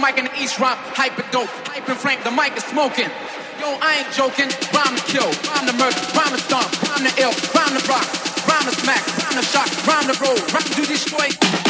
mic in the East Rock, hyper dope, hyper flame, the mic is smoking. Yo, I ain't joking. Rhyme to kill, rhyme to murder, rhyme to stomp, rhyme to ill, rhyme to rock, rhyme to smack, rhyme to shock, rhyme to roll, rhyme to destroy.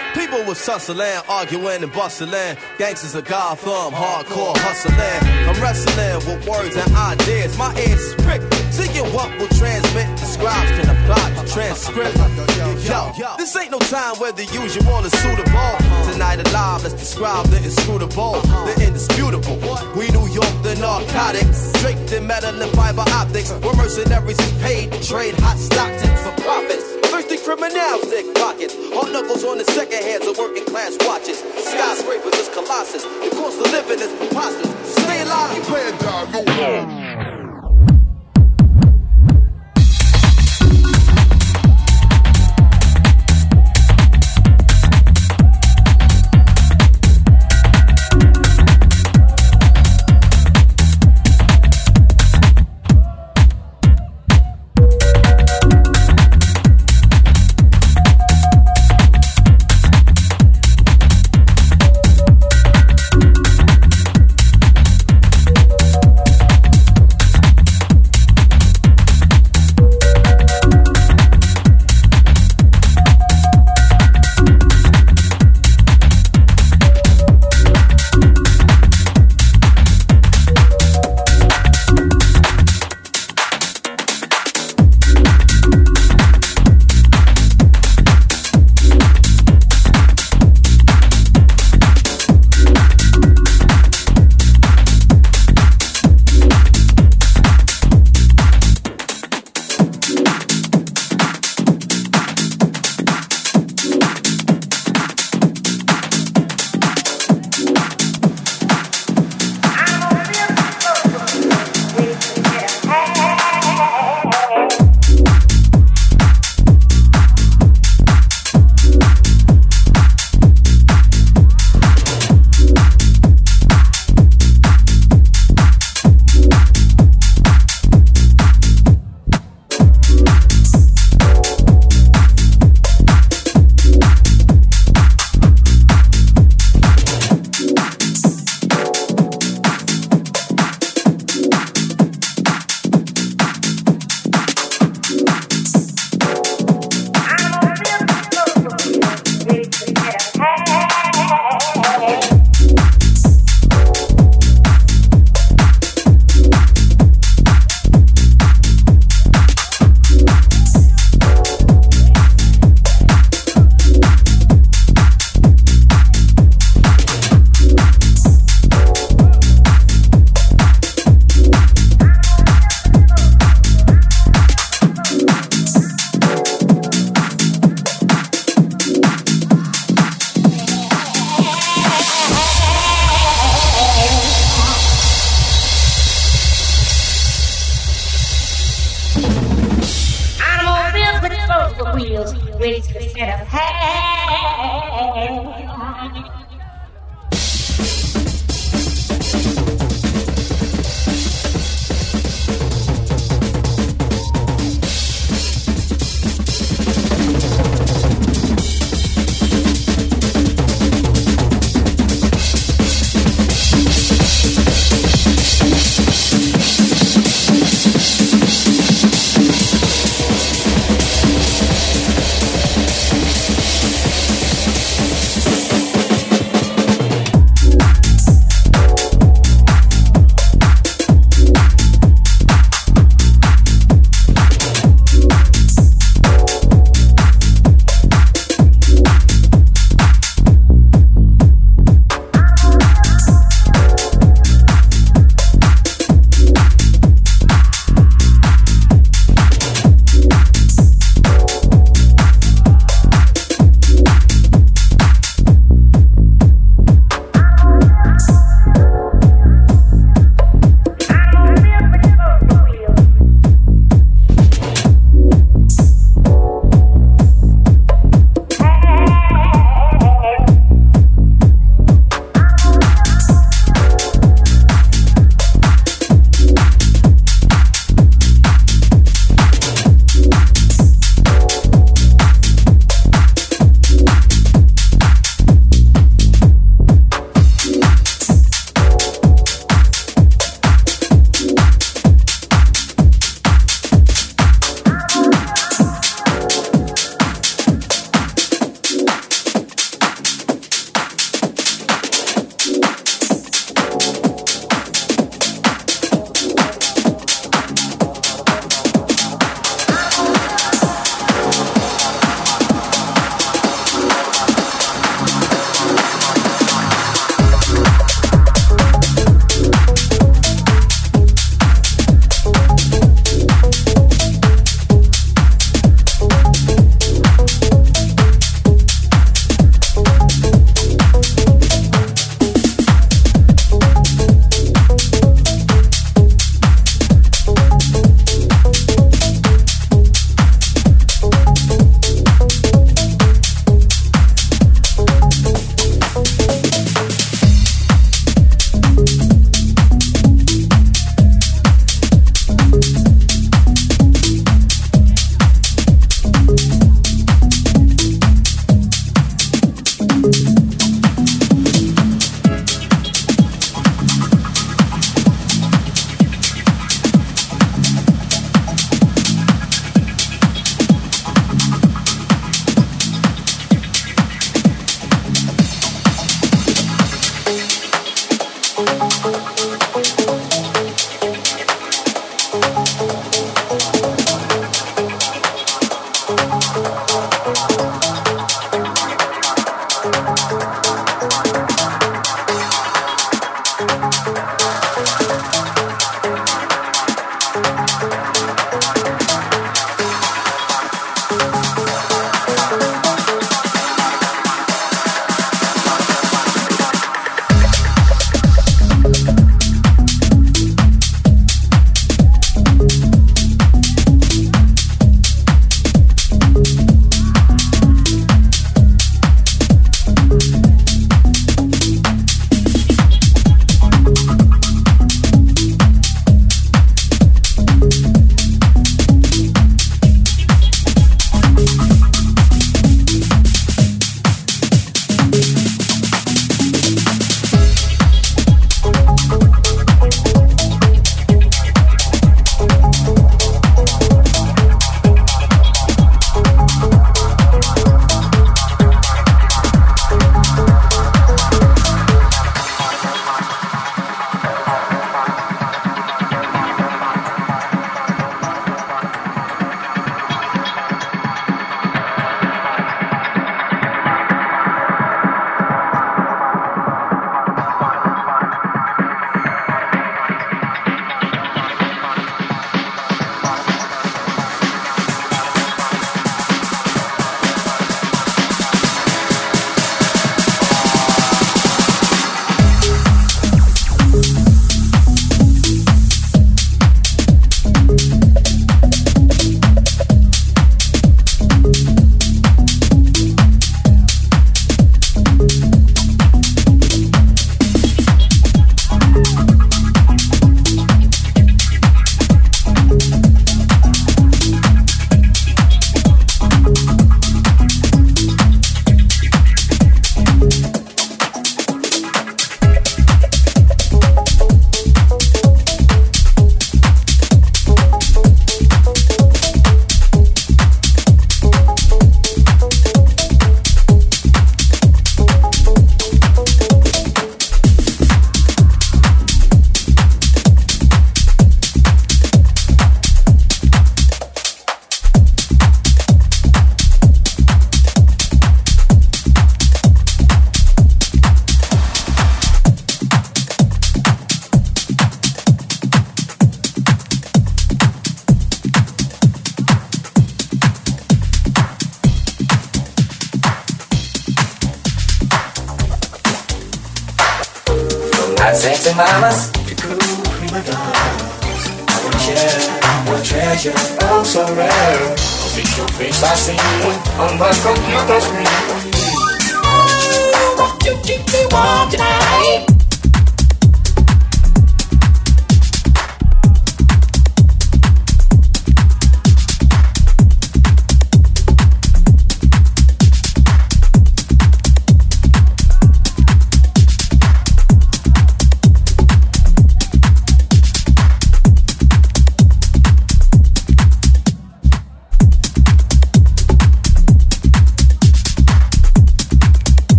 People was tussling, arguing and bustling. Gangsters of Gotham, hardcore hustling. I'm wrestling with words and ideas. My ears is pricked. Seeking what will transmit. The scribes can apply the transcript. Yo, this ain't no time where the usual is suitable. Tonight alive, let's describe the inscrutable, the indisputable. We New York, the narcotics. Draped in metal and fiber optics. We're mercenaries is paid to trade hot Stockton for profits. Criminals, thick pockets. Hard knuckles on the second hands of working class watches. Skyscrapers is colossus. The cost of living is preposterous. Stay alive, you a dog, no.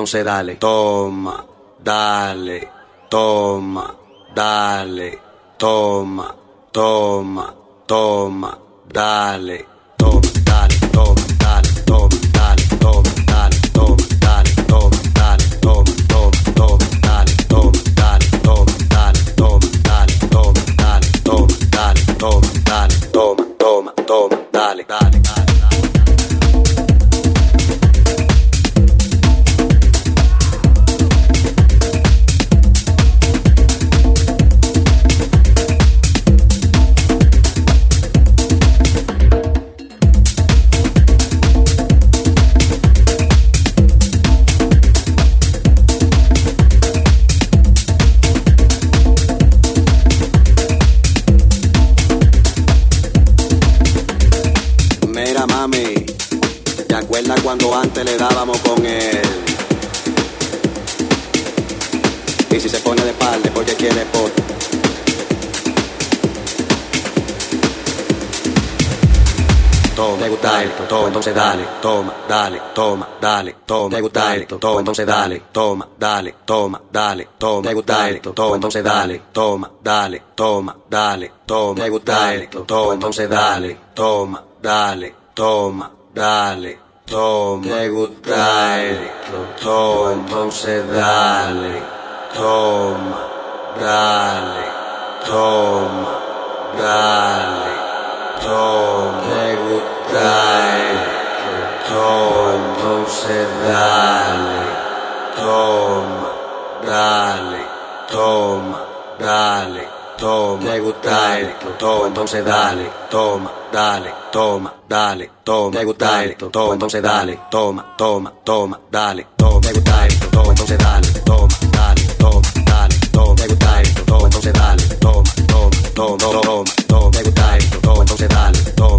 entonces dale. Toma, dale, toma, cuando antes le dábamos con él? Y si se pone de parte porque quiere foto. Toma, te gusta esto, toma, entonces dale, toma, dale, toma, dale, toma, te gusta esto, toma, entonces dale, toma, dale, toma, dale, toma, te gusta esto, toma, entonces dale, toma, dale, toma, dale, toma, te gusta esto, toma, entonces dale, toma, dale, toma, dale, toma, te gusta esto, toma, entonces dale, toma, dale, toma, dale, toma, te gusta esto, toma, entonces dale, toma, dale, toma, dale, toma, te gusta esto, toma, entonces dale, toma, dale, toma, dale, toma, te gusta esto, toma, entonces dale, toma, toma, toma, dale, toma, te gusta esto, toma, entonces dale, toma, dale, toma, dale, toma, te gusta esto, toma, entonces dale, toma, toma, toma, toma, toma, te gusta esto, toma, entonces dale, toma,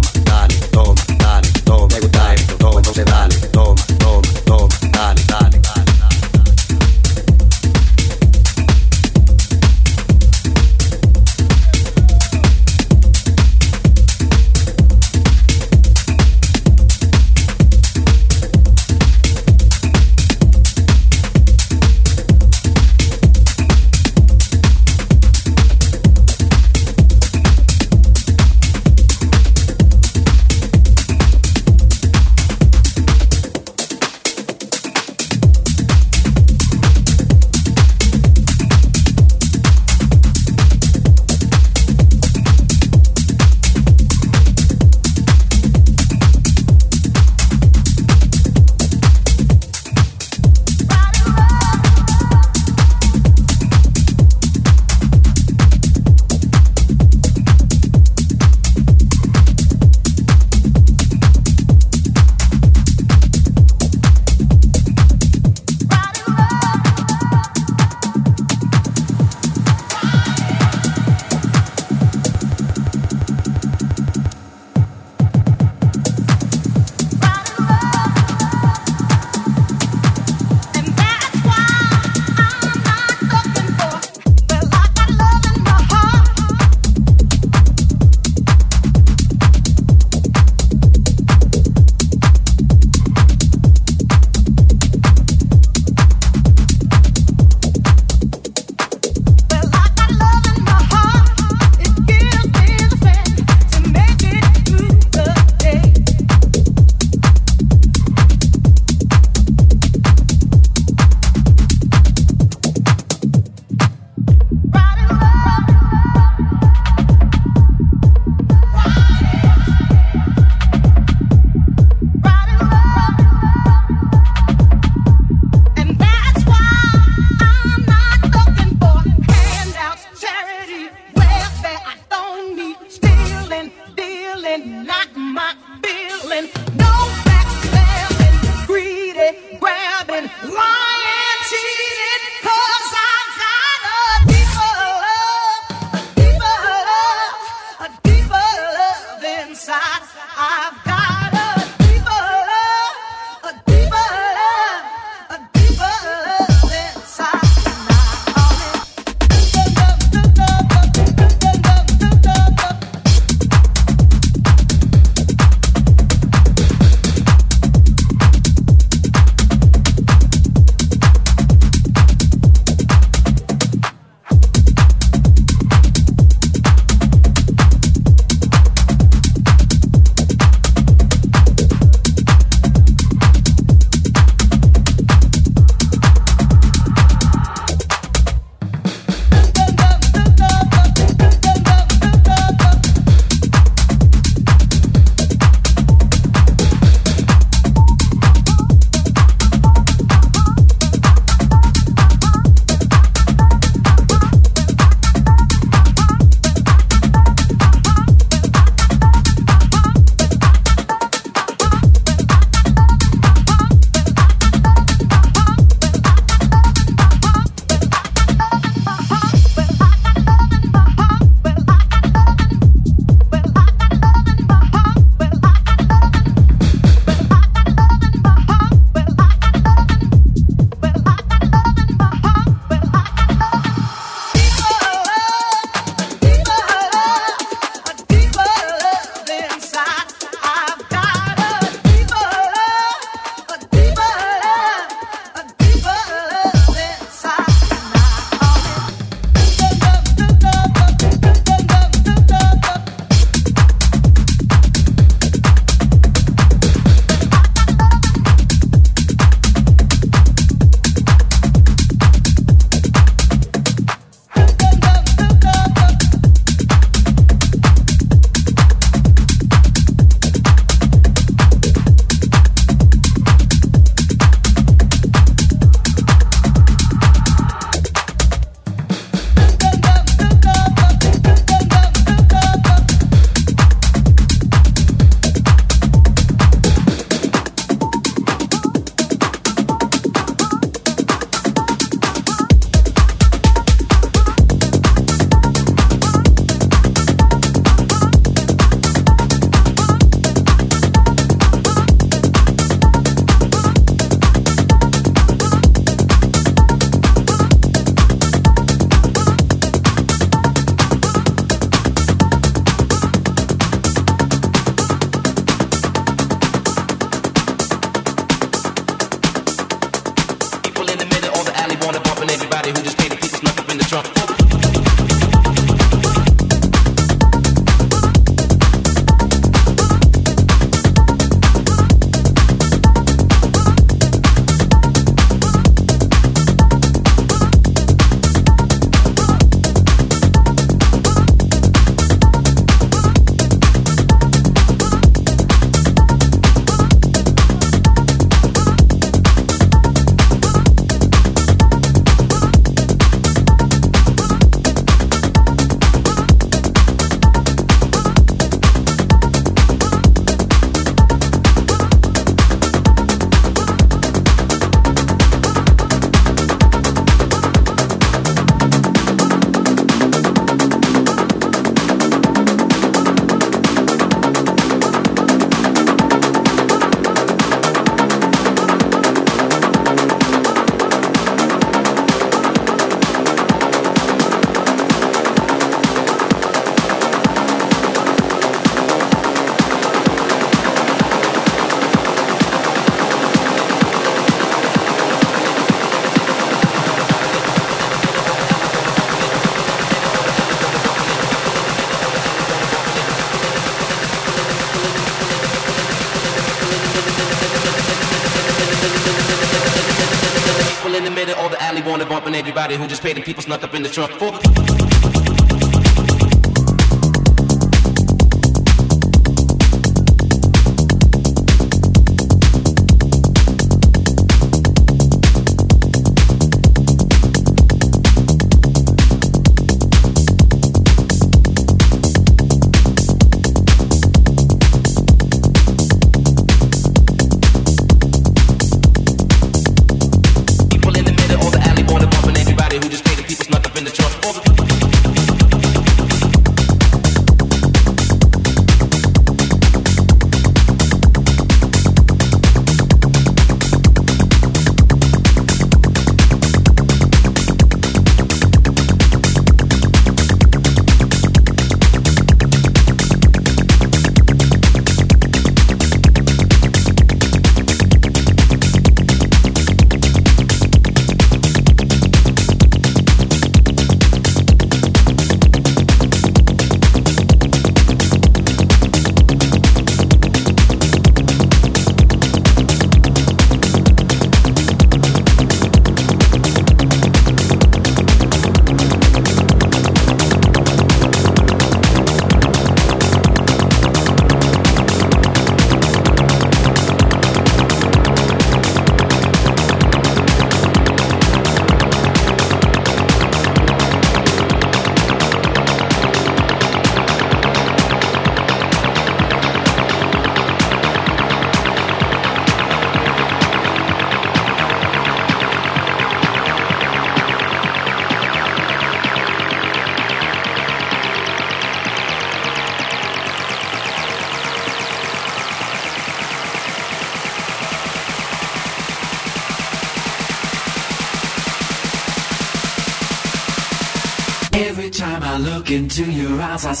people snuck up in the trunk for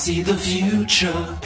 see the future.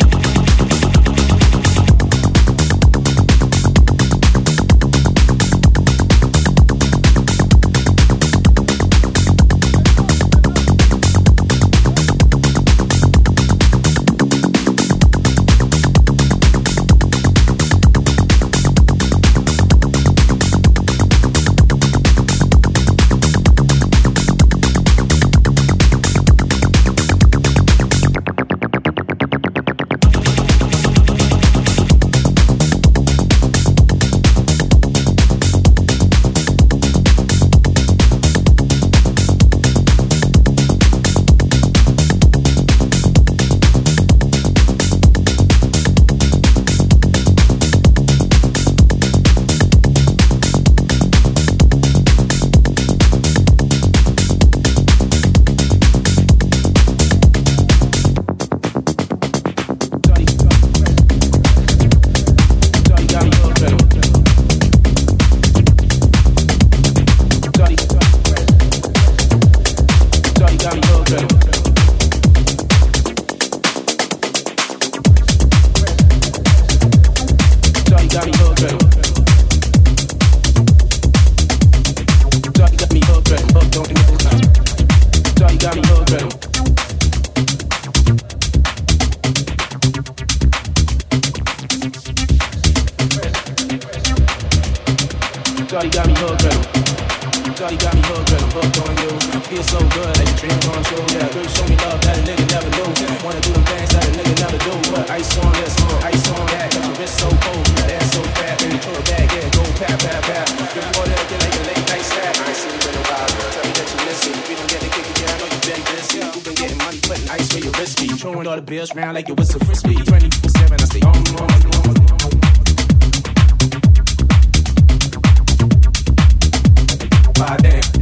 goddamn.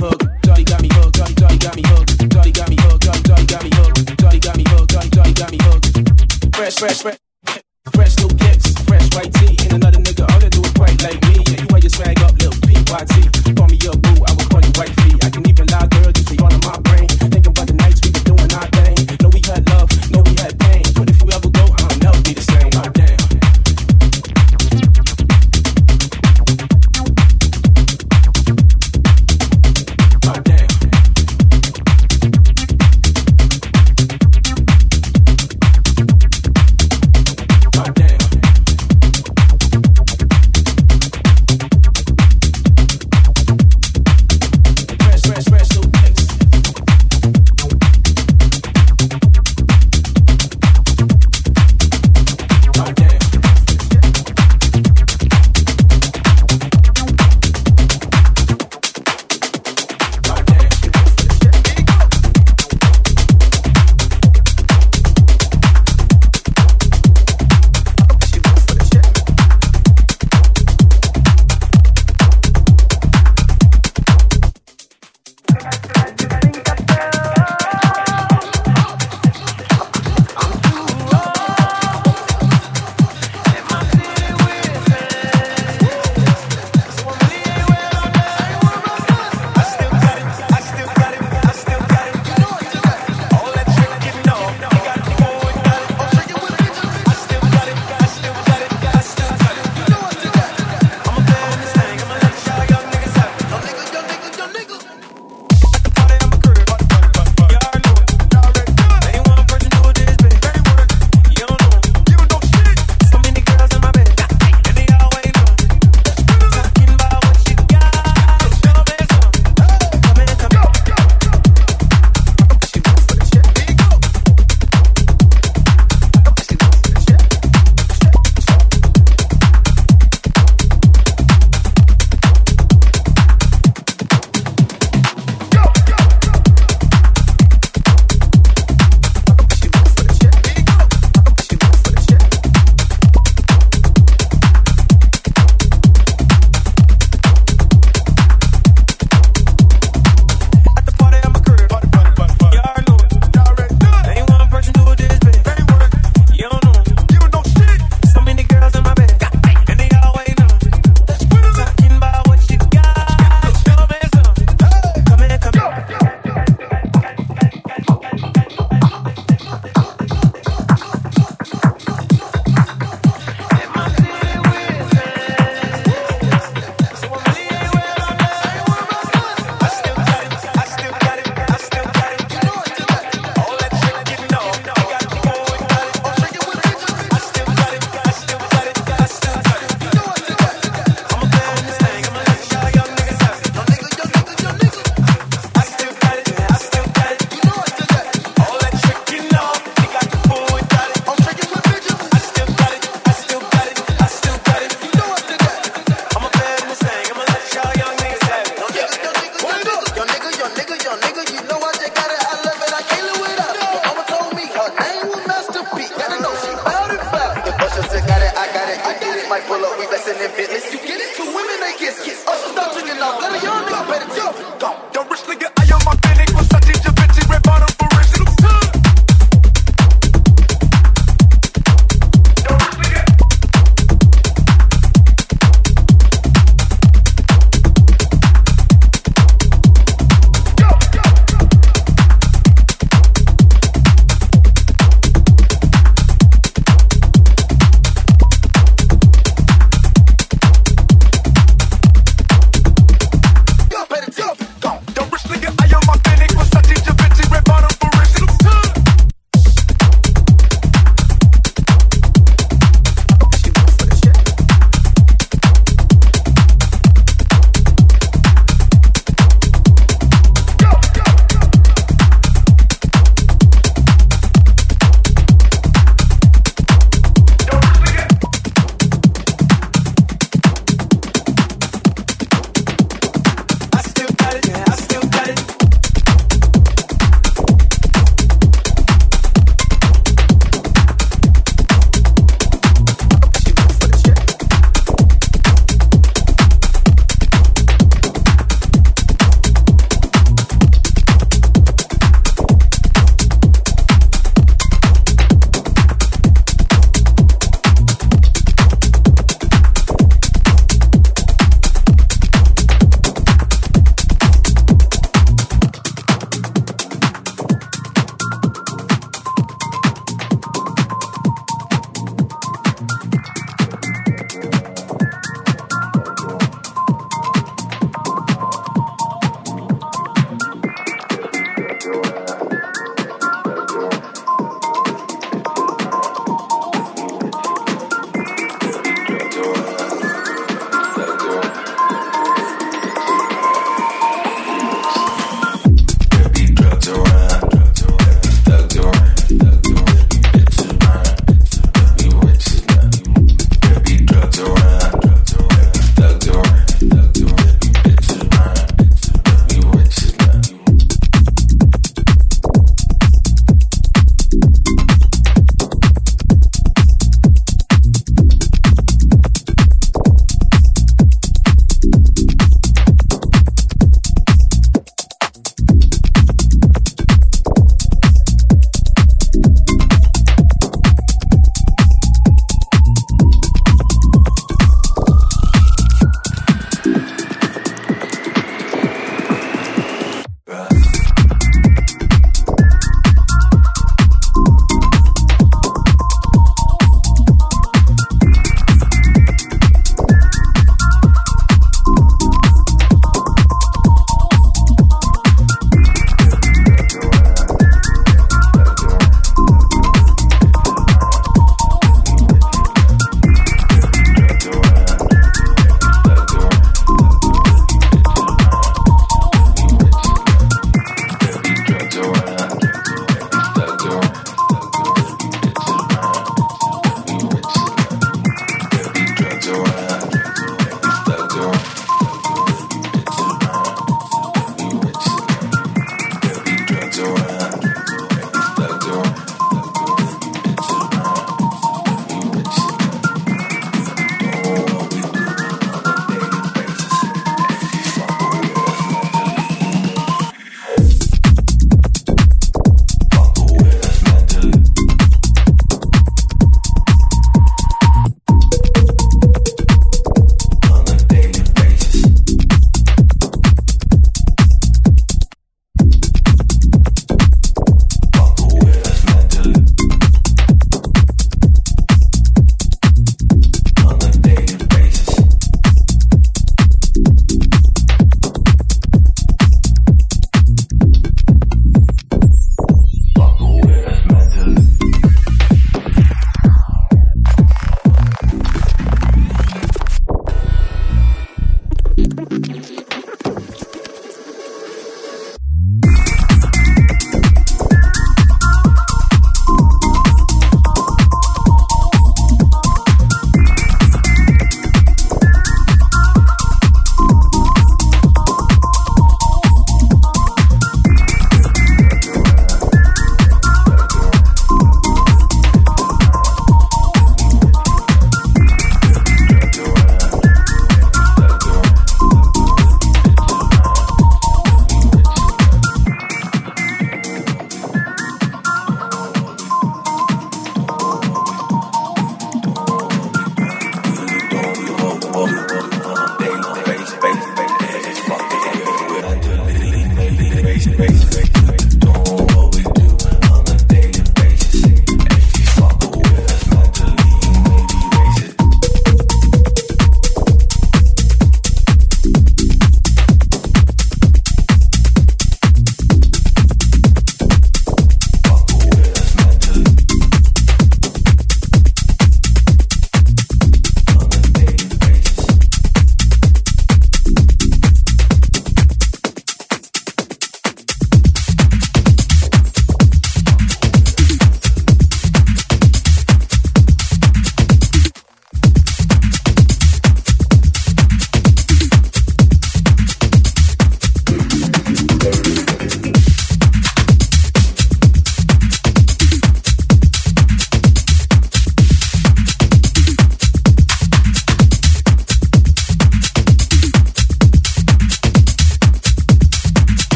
hooked, got me hooked, got me hooked.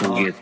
Campones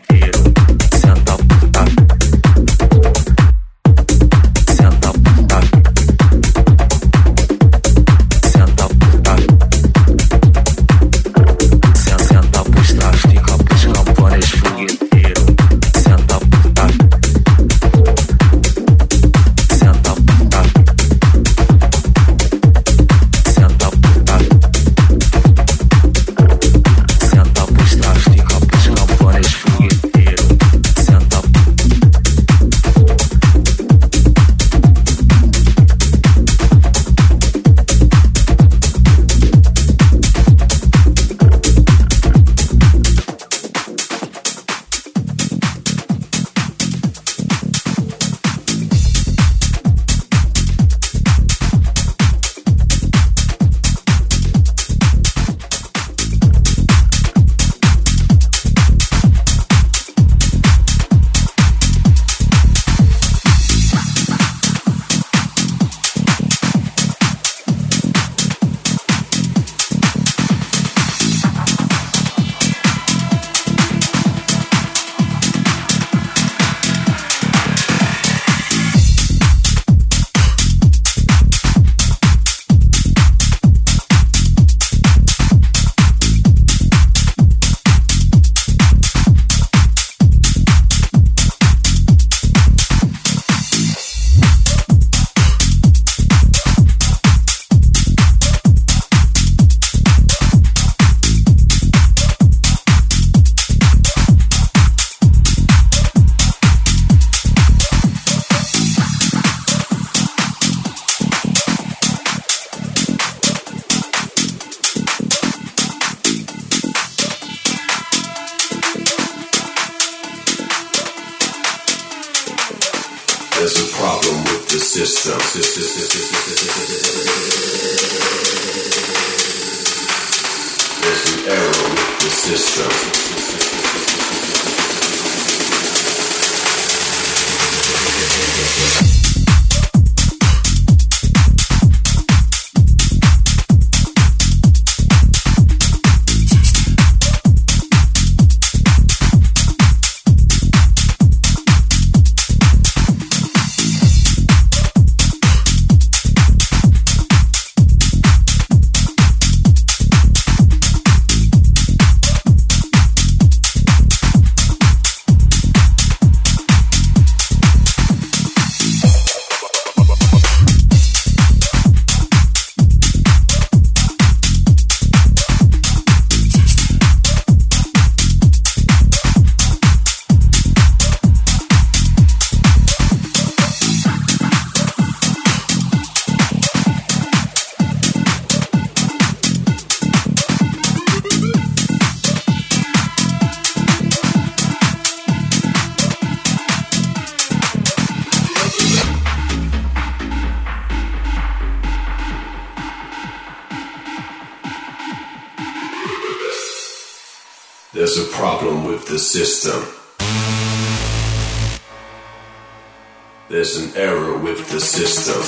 the system.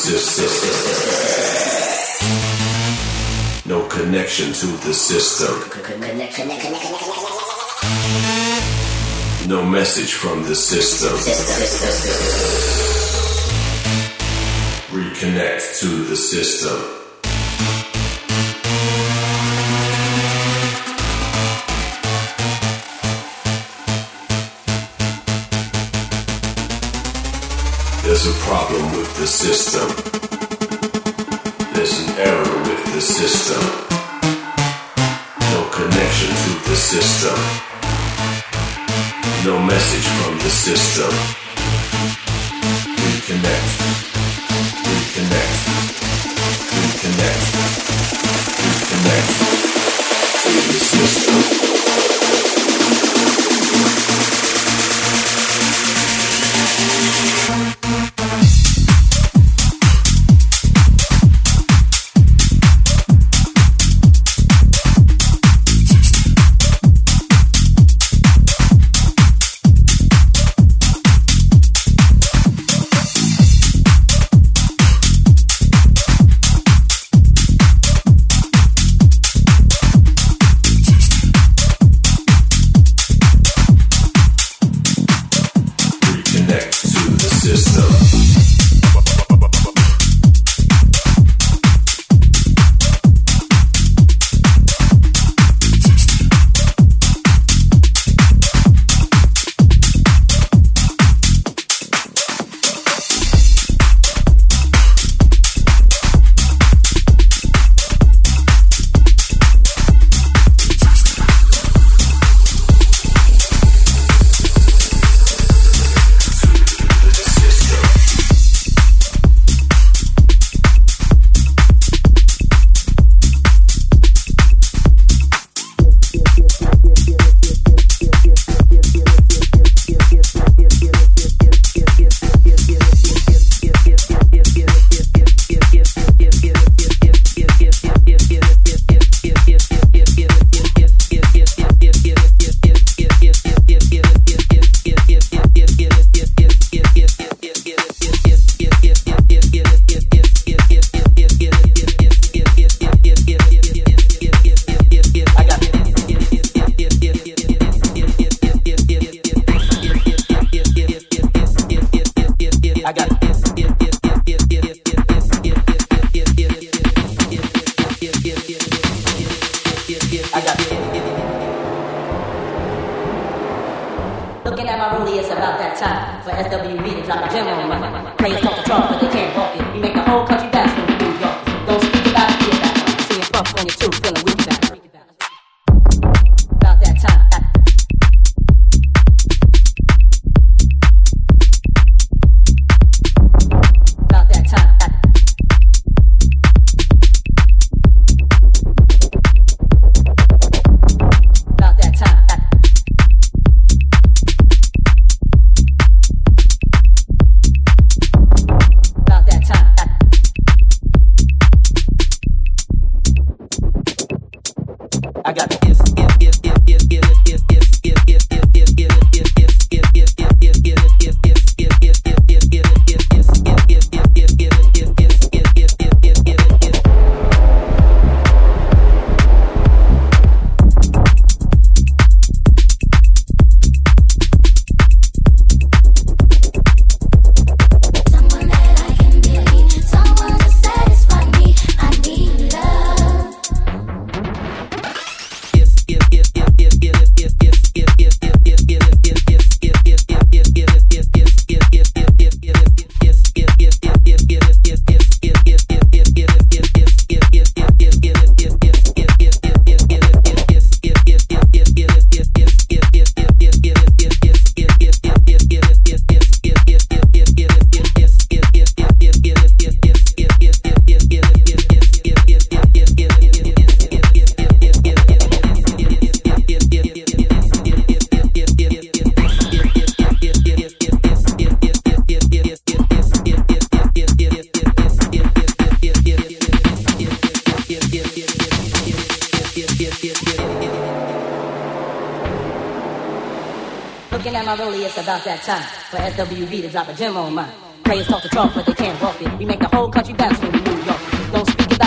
No connection to the system. No message from the system. Reconnect to the system. problem with the system. Players talk the talk, but they can't walk it. We make the whole country dance when we New York. Don't speak it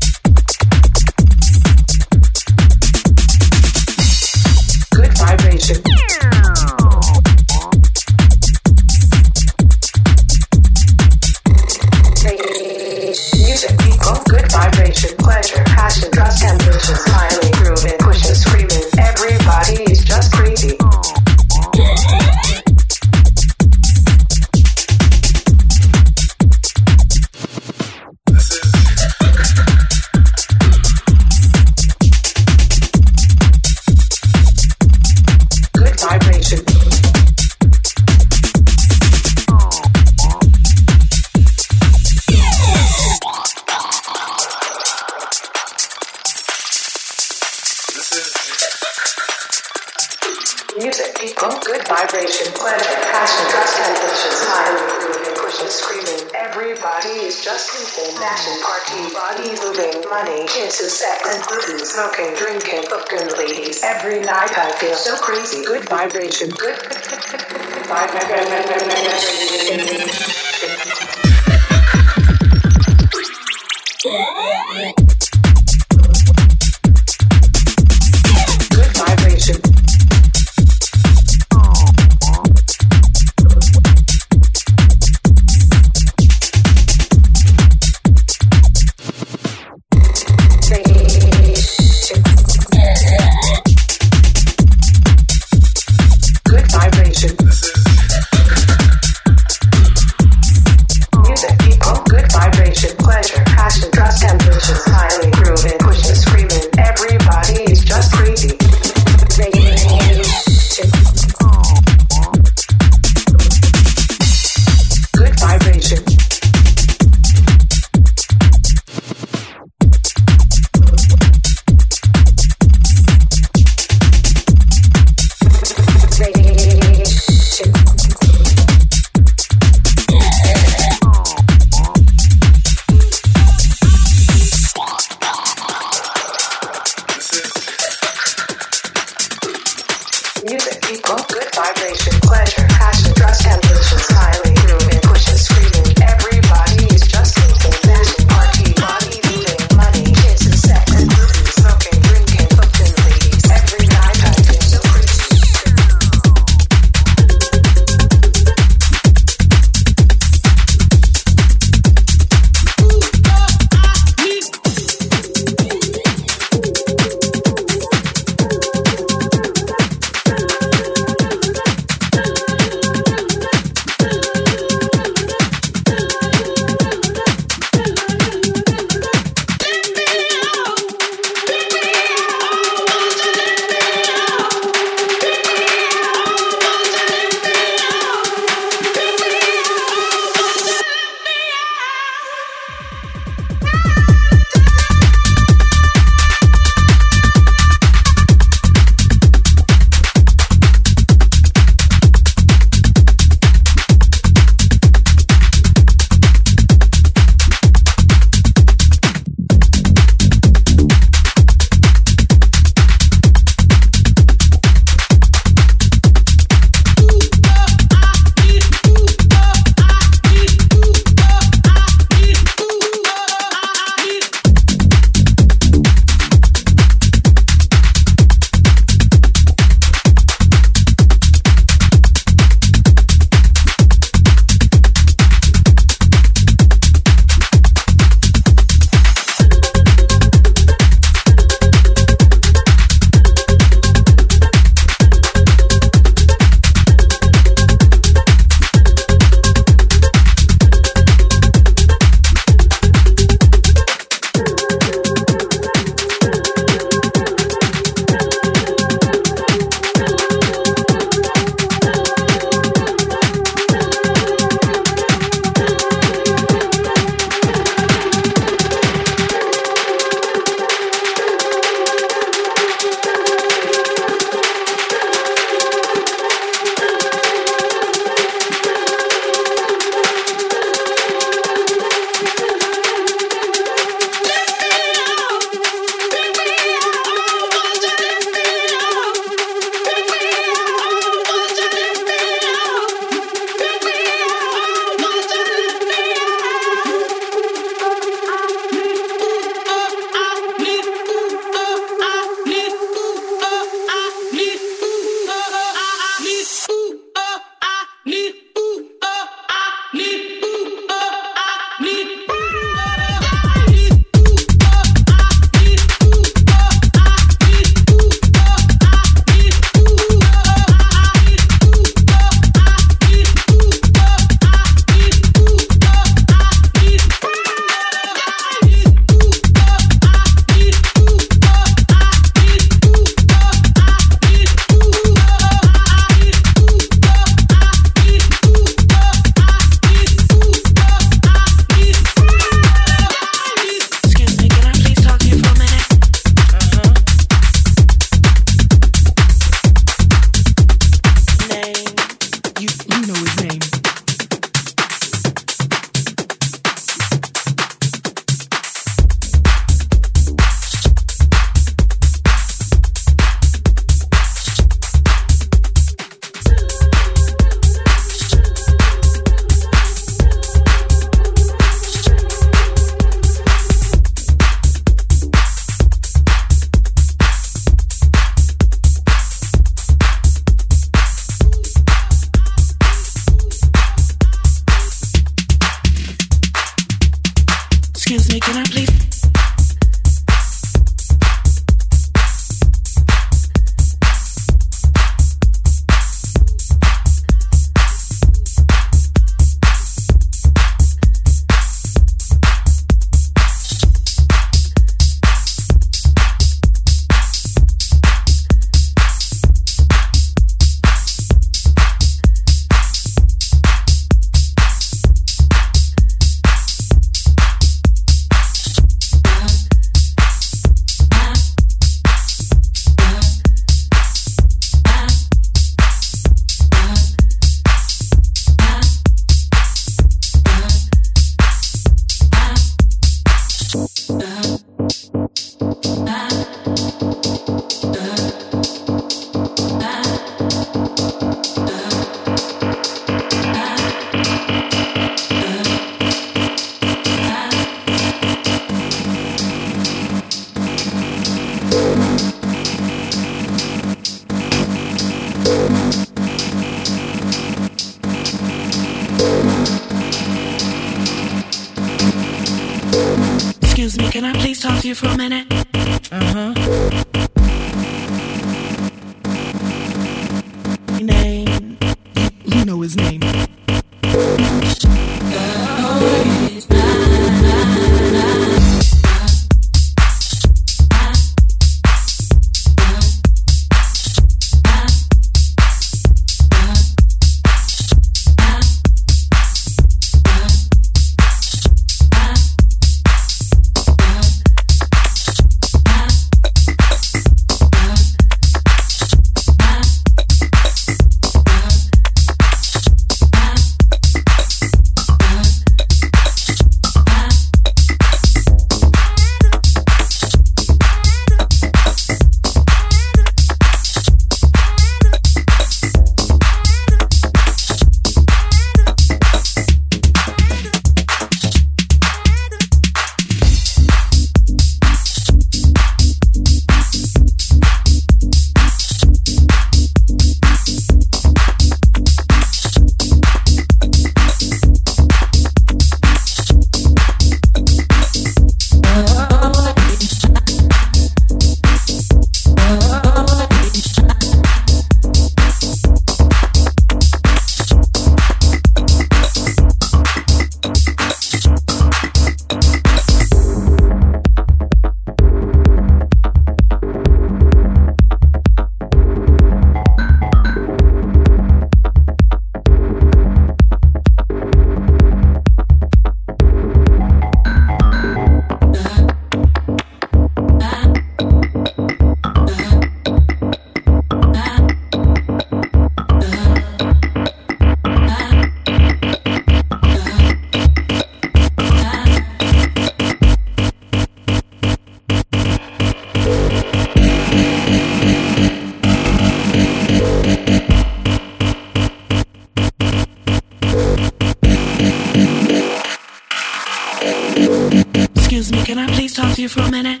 Excuse me, can I please talk to you for a minute?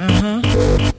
Uh huh.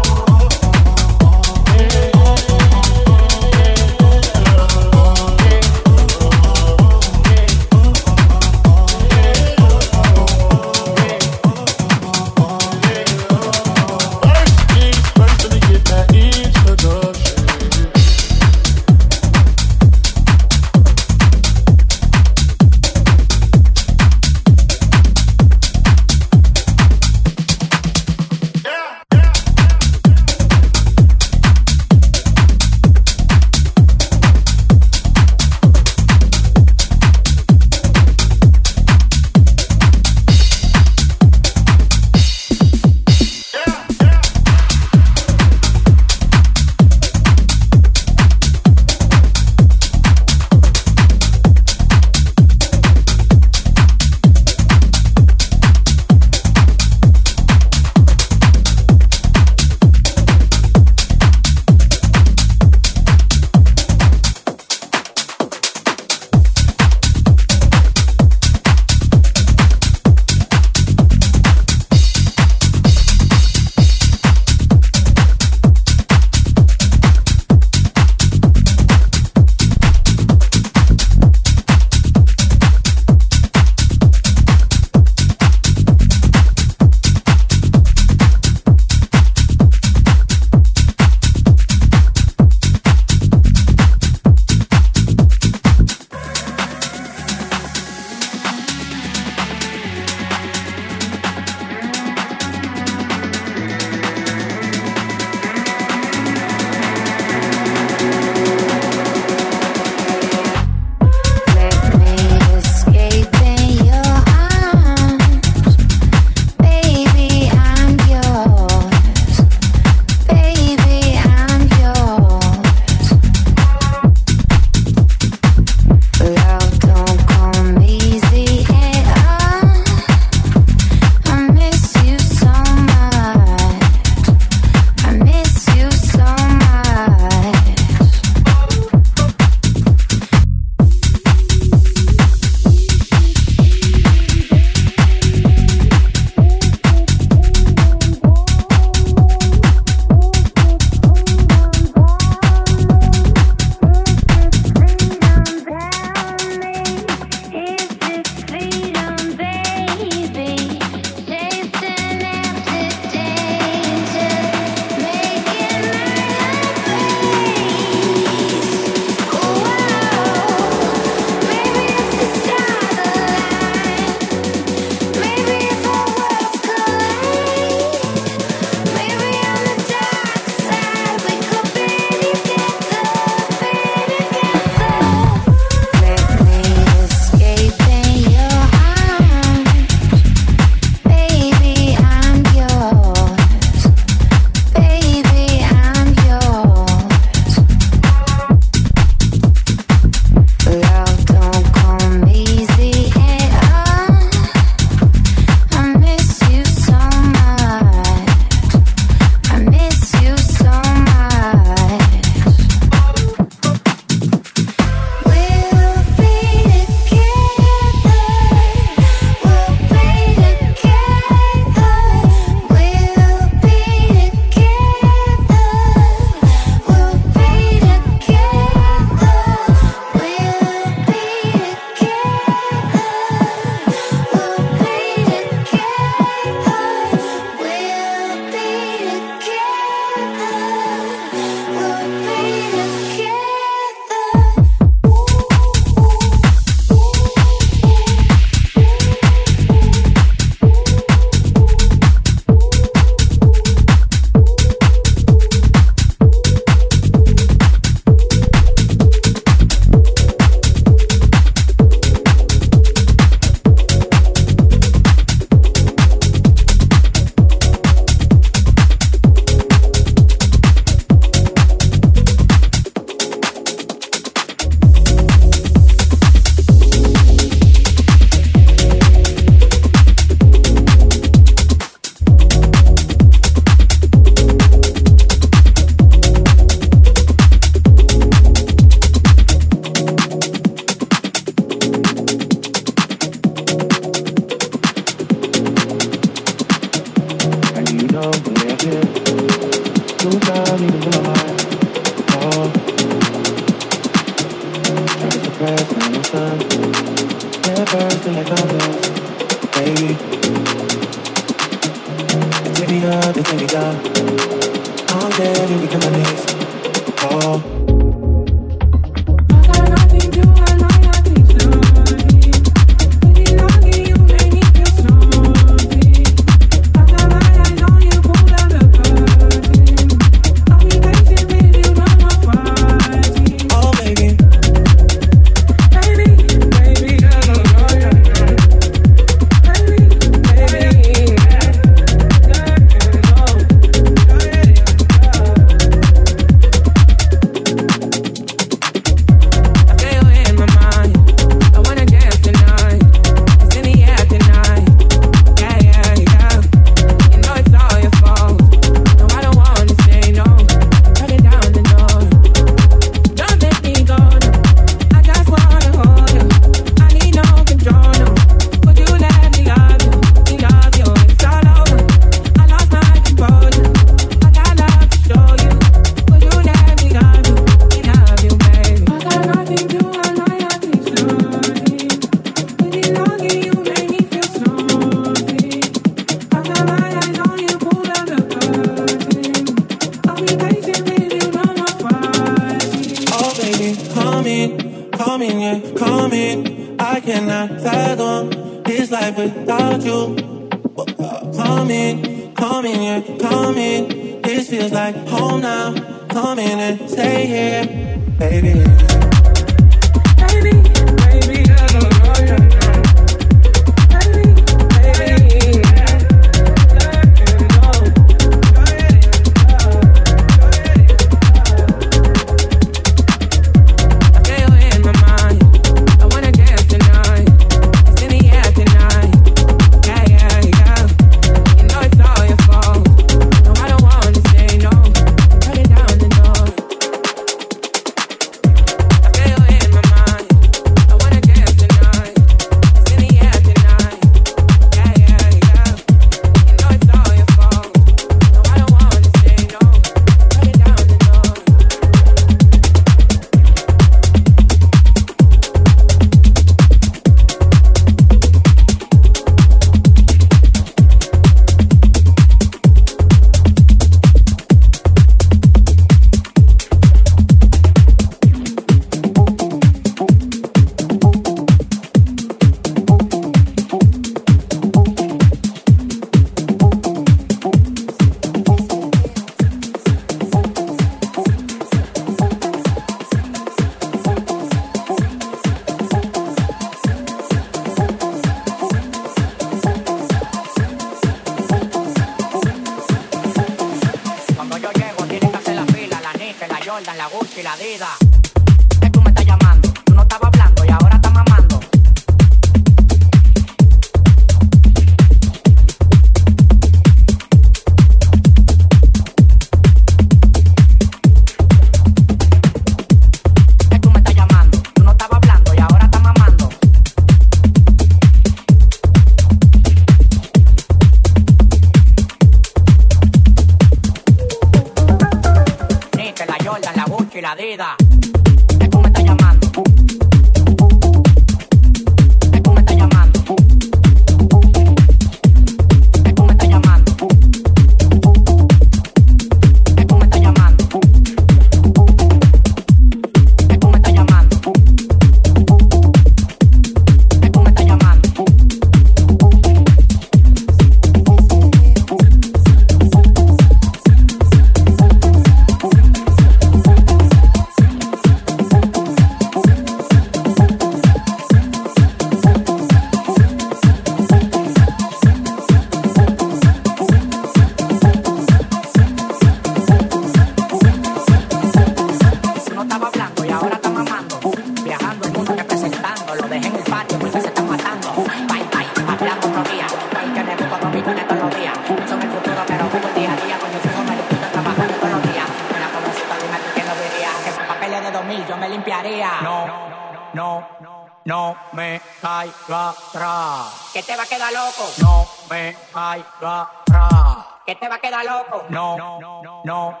No me caiga atrás. Que te va a quedar loco. No me caiga atrás. Que te va a quedar loco. No, no, no, no, no,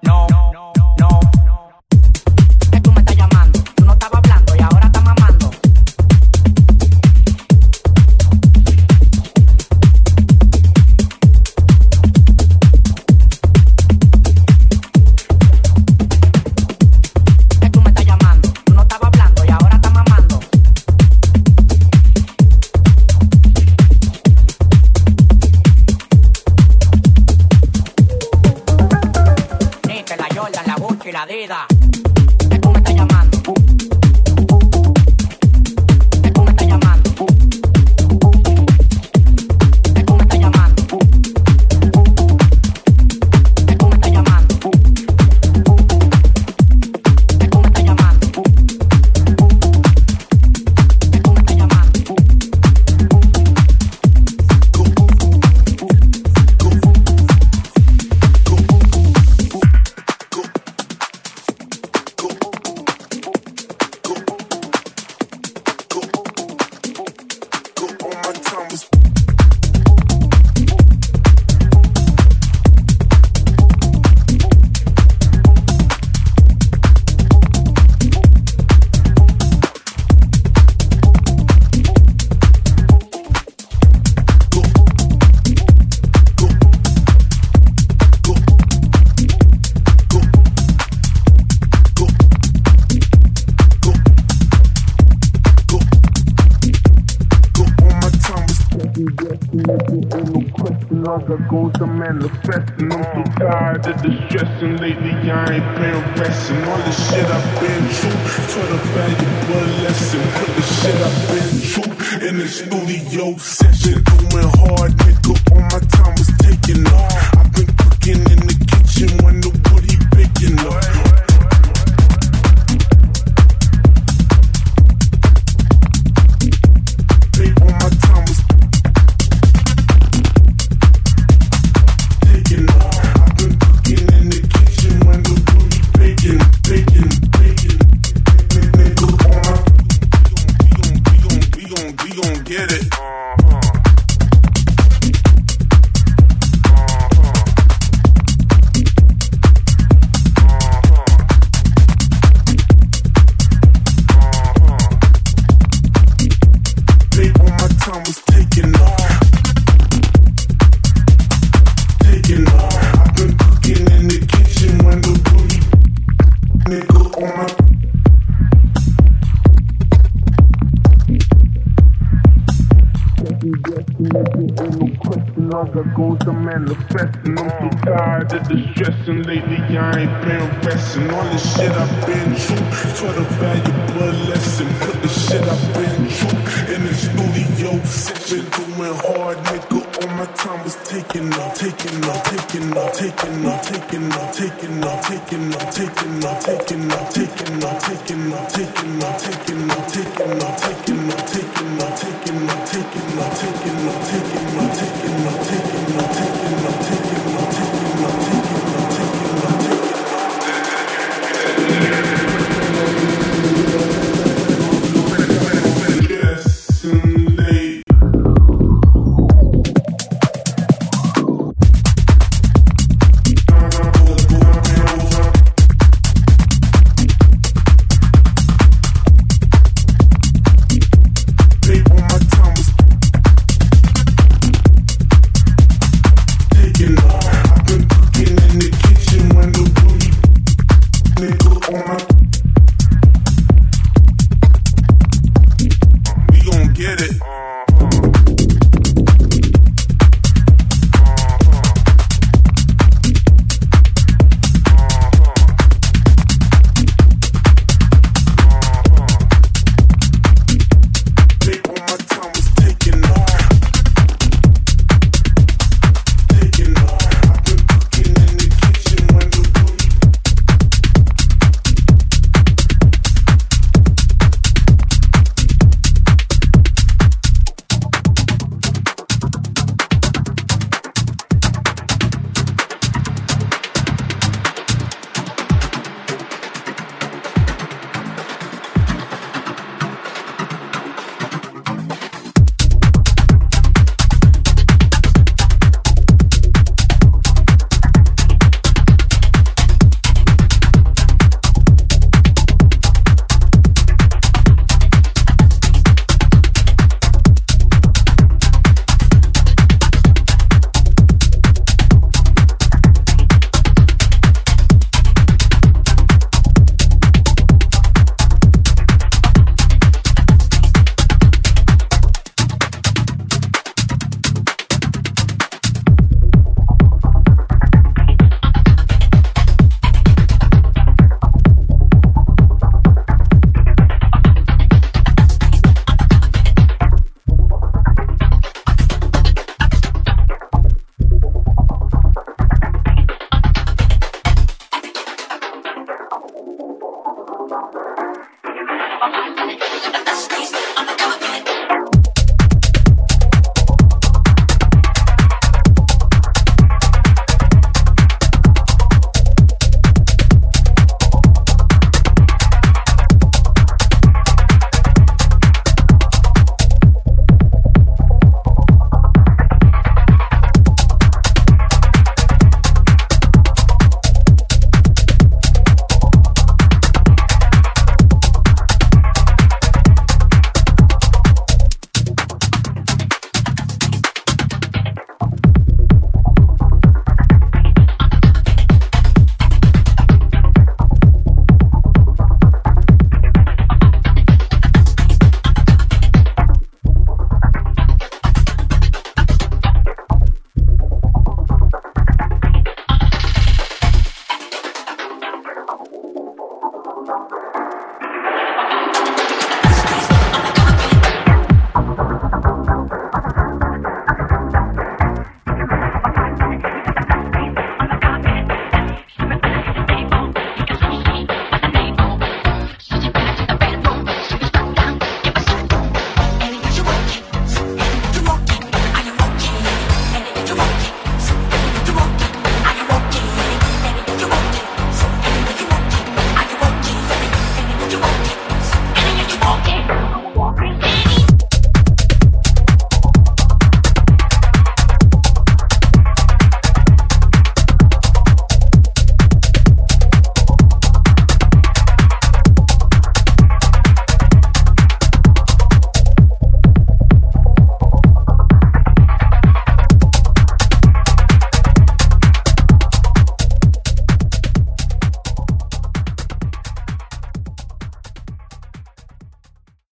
no. no. vida.